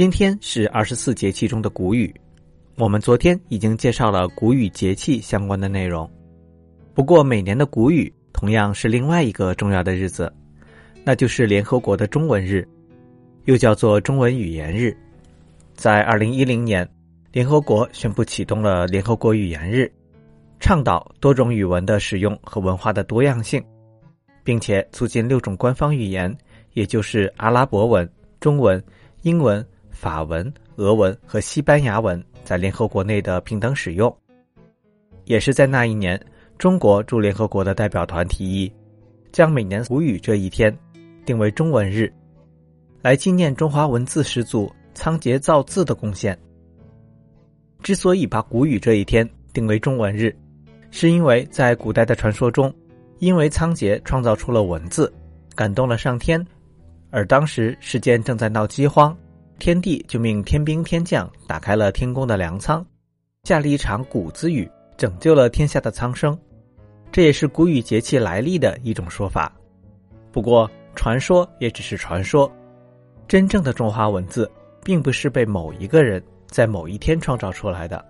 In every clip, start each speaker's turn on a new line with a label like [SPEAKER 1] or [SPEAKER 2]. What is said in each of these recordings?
[SPEAKER 1] 今天是二十四节气中的谷雨，我们昨天已经介绍了谷雨节气相关的内容。不过每年的谷雨同样是另外一个重要的日子，那就是联合国的中文日，又叫做中文语言日。在二零一零年，联合国宣布启动了联合国语言日，倡导多种语文的使用和文化的多样性，并且促进六种官方语言，也就是阿拉伯文、中文、英文、法文、俄文和西班牙文在联合国内的平等使用。也是在那一年，中国驻联合国的代表团提议，将每年谷雨这一天定为中文日，来纪念中华文字始祖。仓颉造字的贡献。之所以把谷雨这一天定为中文日，是因为在古代的传说中，因为仓颉创造出了文字，感动了上天，而当时世间正在闹饥荒，天帝就命天兵天将打开了天宫的粮仓，下了一场谷子雨，拯救了天下的苍生。这也是谷雨节气来历的一种说法。不过，传说也只是传说，真正的中华文字。并不是被某一个人在某一天创造出来的，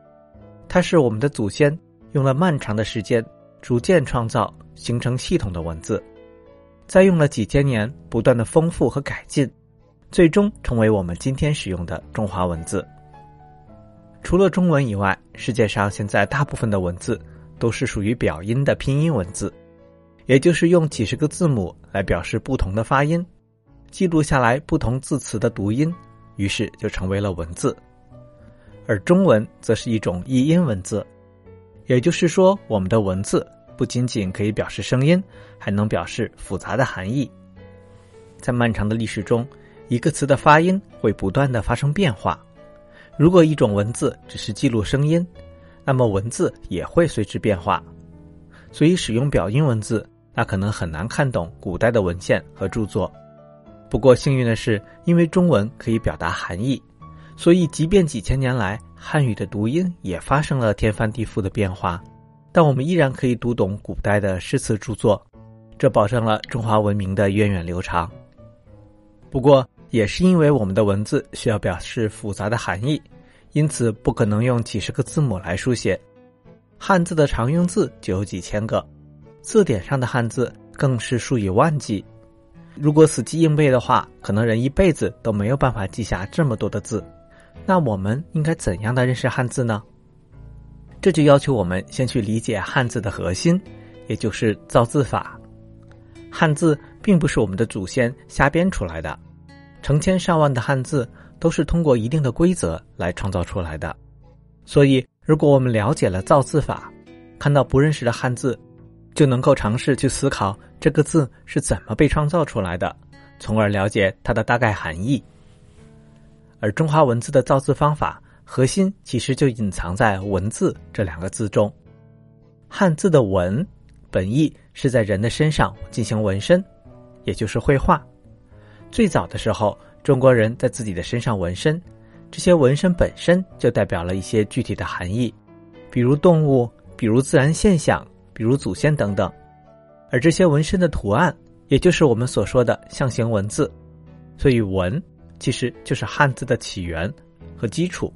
[SPEAKER 1] 它是我们的祖先用了漫长的时间逐渐创造形成系统的文字，再用了几千年不断的丰富和改进，最终成为我们今天使用的中华文字。除了中文以外，世界上现在大部分的文字都是属于表音的拼音文字，也就是用几十个字母来表示不同的发音，记录下来不同字词的读音。于是就成为了文字，而中文则是一种译音文字，也就是说，我们的文字不仅仅可以表示声音，还能表示复杂的含义。在漫长的历史中，一个词的发音会不断的发生变化。如果一种文字只是记录声音，那么文字也会随之变化。所以，使用表音文字，那可能很难看懂古代的文献和著作。不过幸运的是，因为中文可以表达含义，所以即便几千年来汉语的读音也发生了天翻地覆的变化，但我们依然可以读懂古代的诗词著作，这保证了中华文明的源远流长。不过，也是因为我们的文字需要表示复杂的含义，因此不可能用几十个字母来书写。汉字的常用字就有几千个，字典上的汉字更是数以万计。如果死记硬背的话，可能人一辈子都没有办法记下这么多的字。那我们应该怎样的认识汉字呢？这就要求我们先去理解汉字的核心，也就是造字法。汉字并不是我们的祖先瞎编出来的，成千上万的汉字都是通过一定的规则来创造出来的。所以，如果我们了解了造字法，看到不认识的汉字，就能够尝试去思考。这个字是怎么被创造出来的，从而了解它的大概含义。而中华文字的造字方法核心其实就隐藏在“文字”这两个字中。汉字的“文”本意是在人的身上进行纹身，也就是绘画。最早的时候，中国人在自己的身上纹身，这些纹身本身就代表了一些具体的含义，比如动物，比如自然现象，比如祖先等等。而这些纹身的图案，也就是我们所说的象形文字，所以“文”其实就是汉字的起源和基础。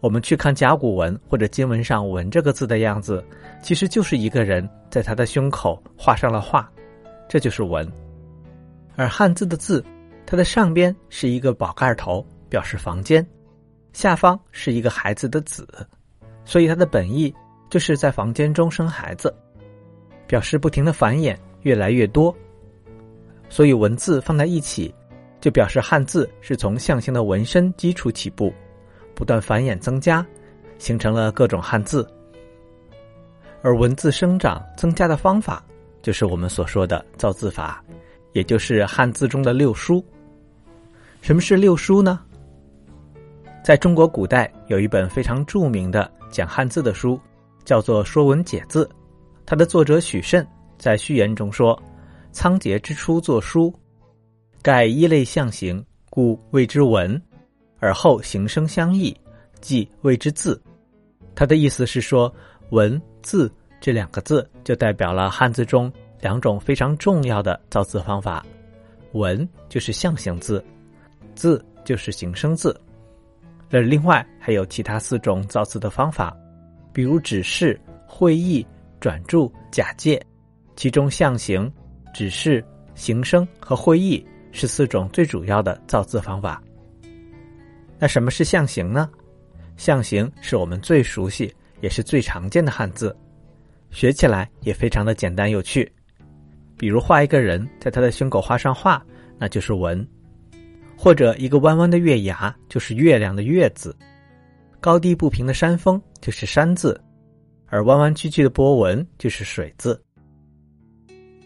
[SPEAKER 1] 我们去看甲骨文或者金文上“文”这个字的样子，其实就是一个人在他的胸口画上了画，这就是“文”。而汉字的字，它的上边是一个宝盖头，表示房间；下方是一个孩子的“子”，所以它的本意就是在房间中生孩子。表示不停的繁衍越来越多，所以文字放在一起，就表示汉字是从象形的纹身基础起步，不断繁衍增加，形成了各种汉字。而文字生长增加的方法，就是我们所说的造字法，也就是汉字中的六书。什么是六书呢？在中国古代有一本非常著名的讲汉字的书，叫做《说文解字》。它的作者许慎在序言中说：“仓颉之初作书，盖一类象形，故谓之文；而后形声相异，即谓之字。”他的意思是说，文字这两个字就代表了汉字中两种非常重要的造字方法：文就是象形字，字就是形声字。而另外还有其他四种造字的方法，比如指示、会意、转注、假借。其中象形、指示、形声和会意是四种最主要的造字方法。那什么是象形呢？象形是我们最熟悉也是最常见的汉字，学起来也非常的简单有趣。比如画一个人，在他的胸口画上画，那就是文；或者一个弯弯的月牙，就是月亮的月字；高低不平的山峰就是山字，而弯弯曲曲的波纹就是水字。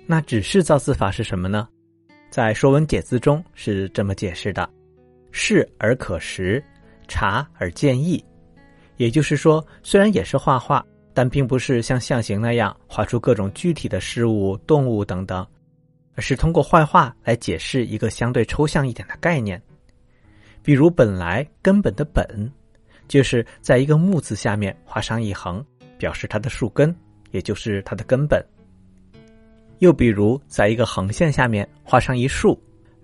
[SPEAKER 1] 那指示造字法是什么呢？在《说文解字》中是这么解释的：“视而可识，察而见意。”也就是说，虽然也是画画。但并不是像象形那样画出各种具体的事物、动物等等，而是通过绘画来解释一个相对抽象一点的概念。比如“本来”根本的“本”，就是在一个木字下面画上一横，表示它的树根，也就是它的根本。又比如，在一个横线下面画上一竖，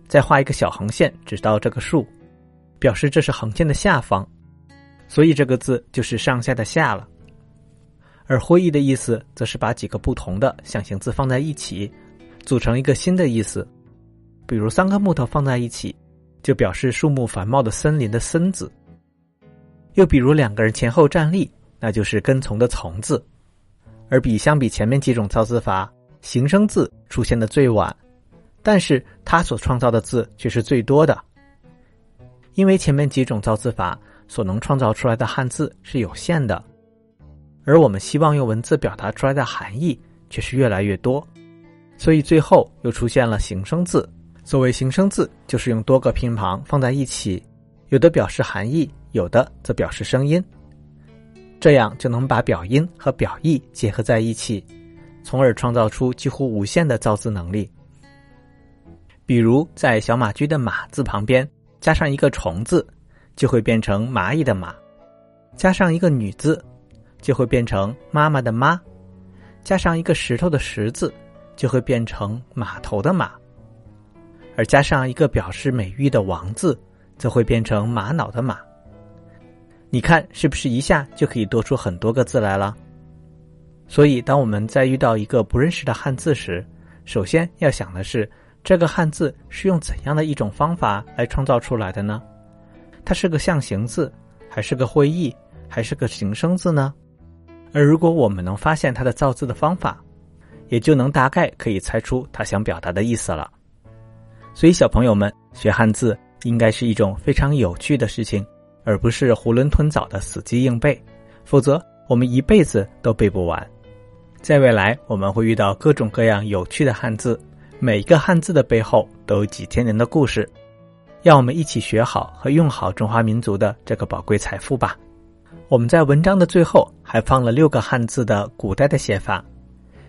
[SPEAKER 1] 再画一个小横线指到这个竖，表示这是横线的下方，所以这个字就是上下的“下”了。而会意的意思，则是把几个不同的象形字放在一起，组成一个新的意思。比如三个木头放在一起，就表示树木繁茂的森林的“森”字；又比如两个人前后站立，那就是跟从的“从”字。而比相比前面几种造字法，形声字出现的最晚，但是它所创造的字却是最多的。因为前面几种造字法所能创造出来的汉字是有限的。而我们希望用文字表达出来的含义却是越来越多，所以最后又出现了形声字。所谓形声字，就是用多个偏旁放在一起，有的表示含义，有的则表示声音，这样就能把表音和表意结合在一起，从而创造出几乎无限的造字能力。比如在小马驹的“马”字旁边加上一个虫字，就会变成蚂蚁的“蚂”；加上一个女字。就会变成妈妈的妈，加上一个石头的石字，就会变成码头的马，而加上一个表示美誉的王字，则会变成玛瑙的玛。你看是不是一下就可以多出很多个字来了？所以，当我们在遇到一个不认识的汉字时，首先要想的是这个汉字是用怎样的一种方法来创造出来的呢？它是个象形字，还是个会意，还是个形声字呢？而如果我们能发现它的造字的方法，也就能大概可以猜出他想表达的意思了。所以，小朋友们学汉字应该是一种非常有趣的事情，而不是囫囵吞枣的死记硬背。否则，我们一辈子都背不完。在未来，我们会遇到各种各样有趣的汉字，每一个汉字的背后都有几千年的故事。让我们一起学好和用好中华民族的这个宝贵财富吧。我们在文章的最后还放了六个汉字的古代的写法，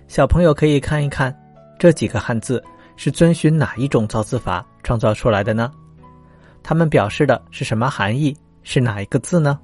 [SPEAKER 1] 小朋友可以看一看，这几个汉字是遵循哪一种造字法创造出来的呢？它们表示的是什么含义？是哪一个字呢？